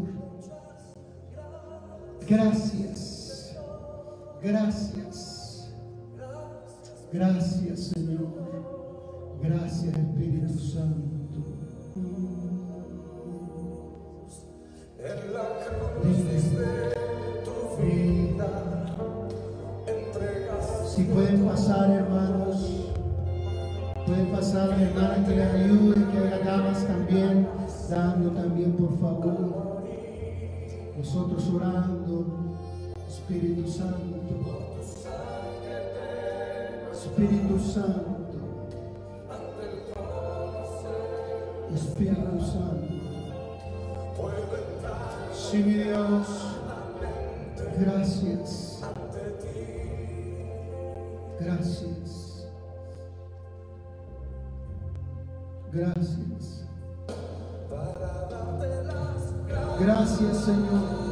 Gracias. Gracias. Gracias, Señor. Gracias, Espíritu Santo. En la cruz de tu vida entregas Si pueden pasar, hermanos, pueden pasar, hermanas, que le ayuden, que haya damas también, dando también, por favor. Nosotros orando, Espíritu Santo, Espíritu Santo, Espíritu Santo. Sí, mi Dios, gracias. Gracias. Gracias. Gracias, Señor.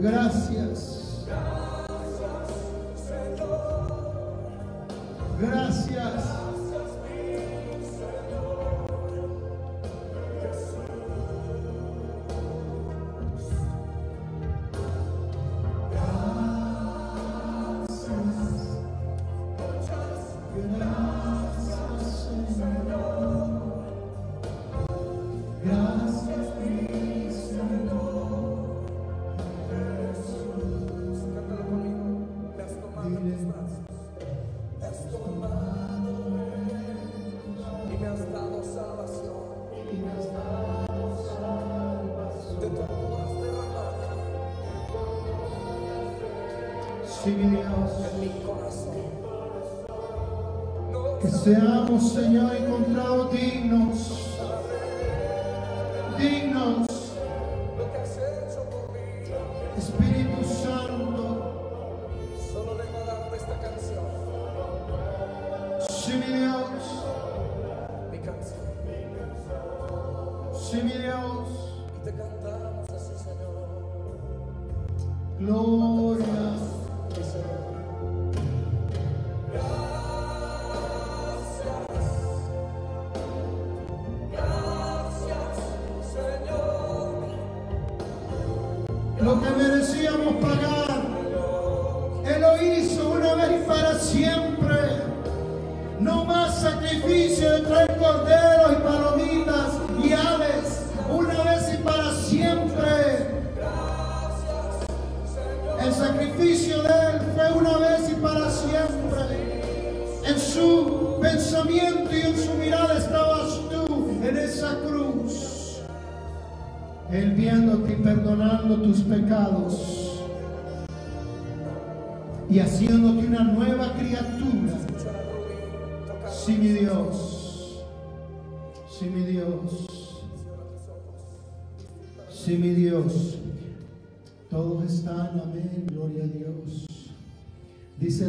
Gracias. Gracias. Que seamos, Señor, encontrados. Dignos.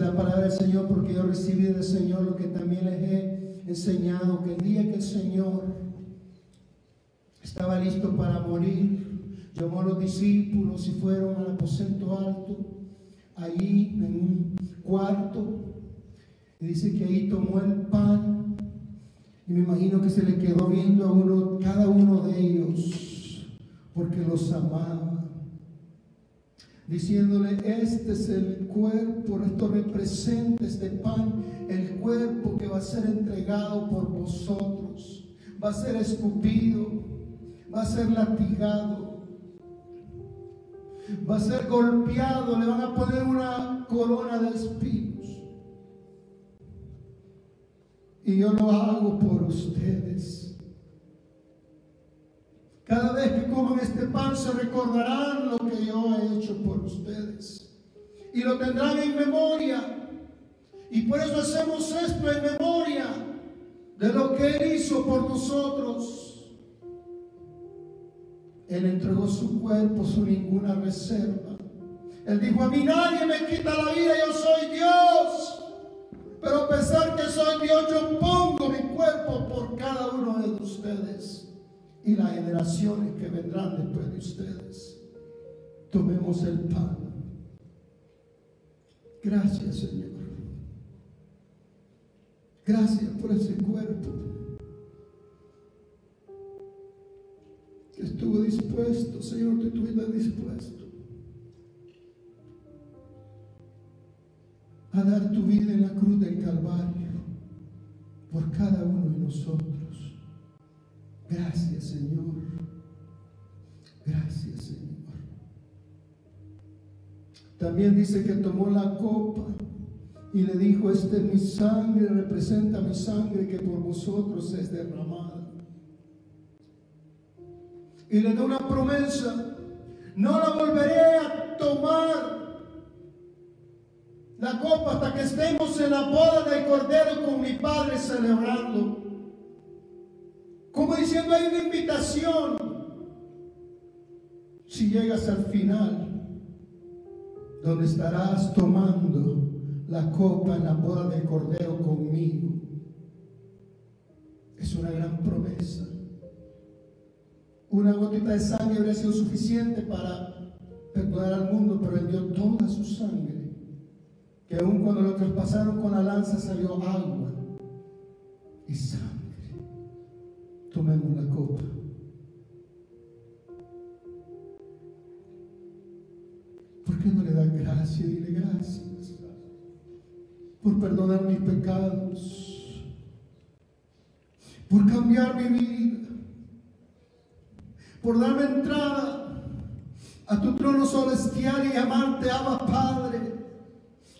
La palabra del Señor, porque yo recibí del Señor lo que también les he enseñado, que el día que el Señor estaba listo para morir, llamó a los discípulos y fueron al aposento alto, allí en un cuarto, y dice que ahí tomó el pan, y me imagino que se le quedó viendo a uno, cada uno de ellos, porque los amaba diciéndole, este es el cuerpo, esto representa este pan, el cuerpo que va a ser entregado por vosotros, va a ser escupido, va a ser latigado, va a ser golpeado, le van a poner una corona de espinos. Y yo lo hago por ustedes. Cada vez que coman este pan se recordarán lo que yo he hecho por ustedes. Y lo tendrán en memoria. Y por eso hacemos esto en memoria de lo que Él hizo por nosotros. Él entregó su cuerpo sin ninguna reserva. Él dijo, a mí nadie me quita la vida, yo soy Dios. Pero a pesar que soy Dios, yo pongo mi cuerpo por cada uno de ustedes y las generaciones que vendrán después de ustedes. Tomemos el pan. Gracias, Señor. Gracias por ese cuerpo que estuvo dispuesto, Señor, que estuviste dispuesto a dar tu vida en la cruz del Calvario por cada uno de nosotros. Gracias, Señor. Gracias, Señor. También dice que tomó la copa y le dijo, esta es mi sangre, representa mi sangre que por vosotros es derramada. Y le da una promesa, no la volveré a tomar la copa hasta que estemos en la boda del Cordero con mi Padre celebrando. Diciendo, hay una invitación. Si llegas al final, donde estarás tomando la copa en la boda del Cordero conmigo. Es una gran promesa. Una gotita de sangre habría sido suficiente para perdonar al mundo, pero él dio toda su sangre. Que aun cuando lo traspasaron con la lanza salió agua y sangre. Tomemos la copa. ¿Por qué no le dan gracia? Dile gracias por perdonar mis pecados, por cambiar mi vida, por darme entrada a tu trono celestial y llamarte Abba Padre.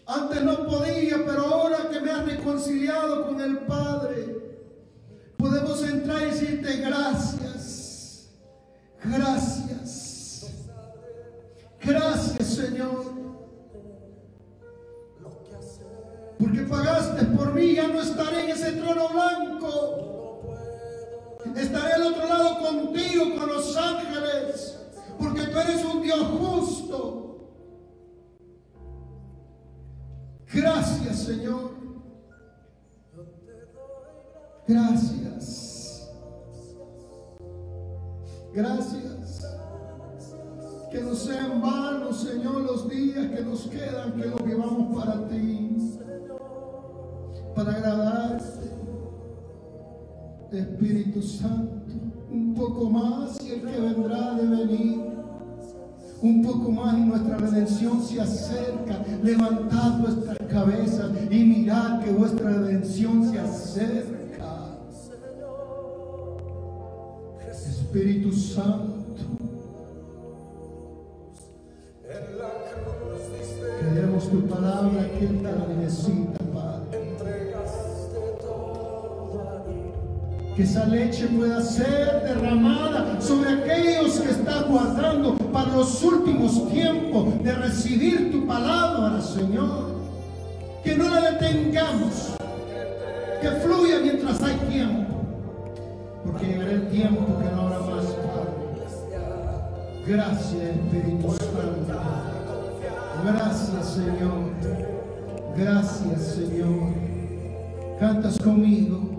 Antes no podía, pero ahora que me has reconciliado con el Padre, entrar y decirte gracias, gracias, gracias Señor. Porque pagaste por mí, ya no estaré en ese trono blanco. Estaré al otro lado contigo, con los ángeles. Porque tú eres un Dios justo. Gracias, Señor. Gracias. Gracias. Que no sean vanos, Señor, los días que nos quedan, que los vivamos para ti, para agradarte. Espíritu Santo, un poco más y el que vendrá de venir. Un poco más y nuestra redención se acerca. Levantad vuestras cabezas y mirad que vuestra redención se acerca. Espíritu Santo. Queremos tu palabra que Él la necesita, Padre. Que esa leche pueda ser derramada sobre aquellos que están guardando para los últimos tiempos de recibir tu palabra, Señor. Que no la detengamos. Que fluya mientras hay tiempo. Porque llegará el tiempo que no habrá más, Padre. Gracias, Espíritu Santo. Gracias, Señor. Gracias, Señor. Cantas conmigo.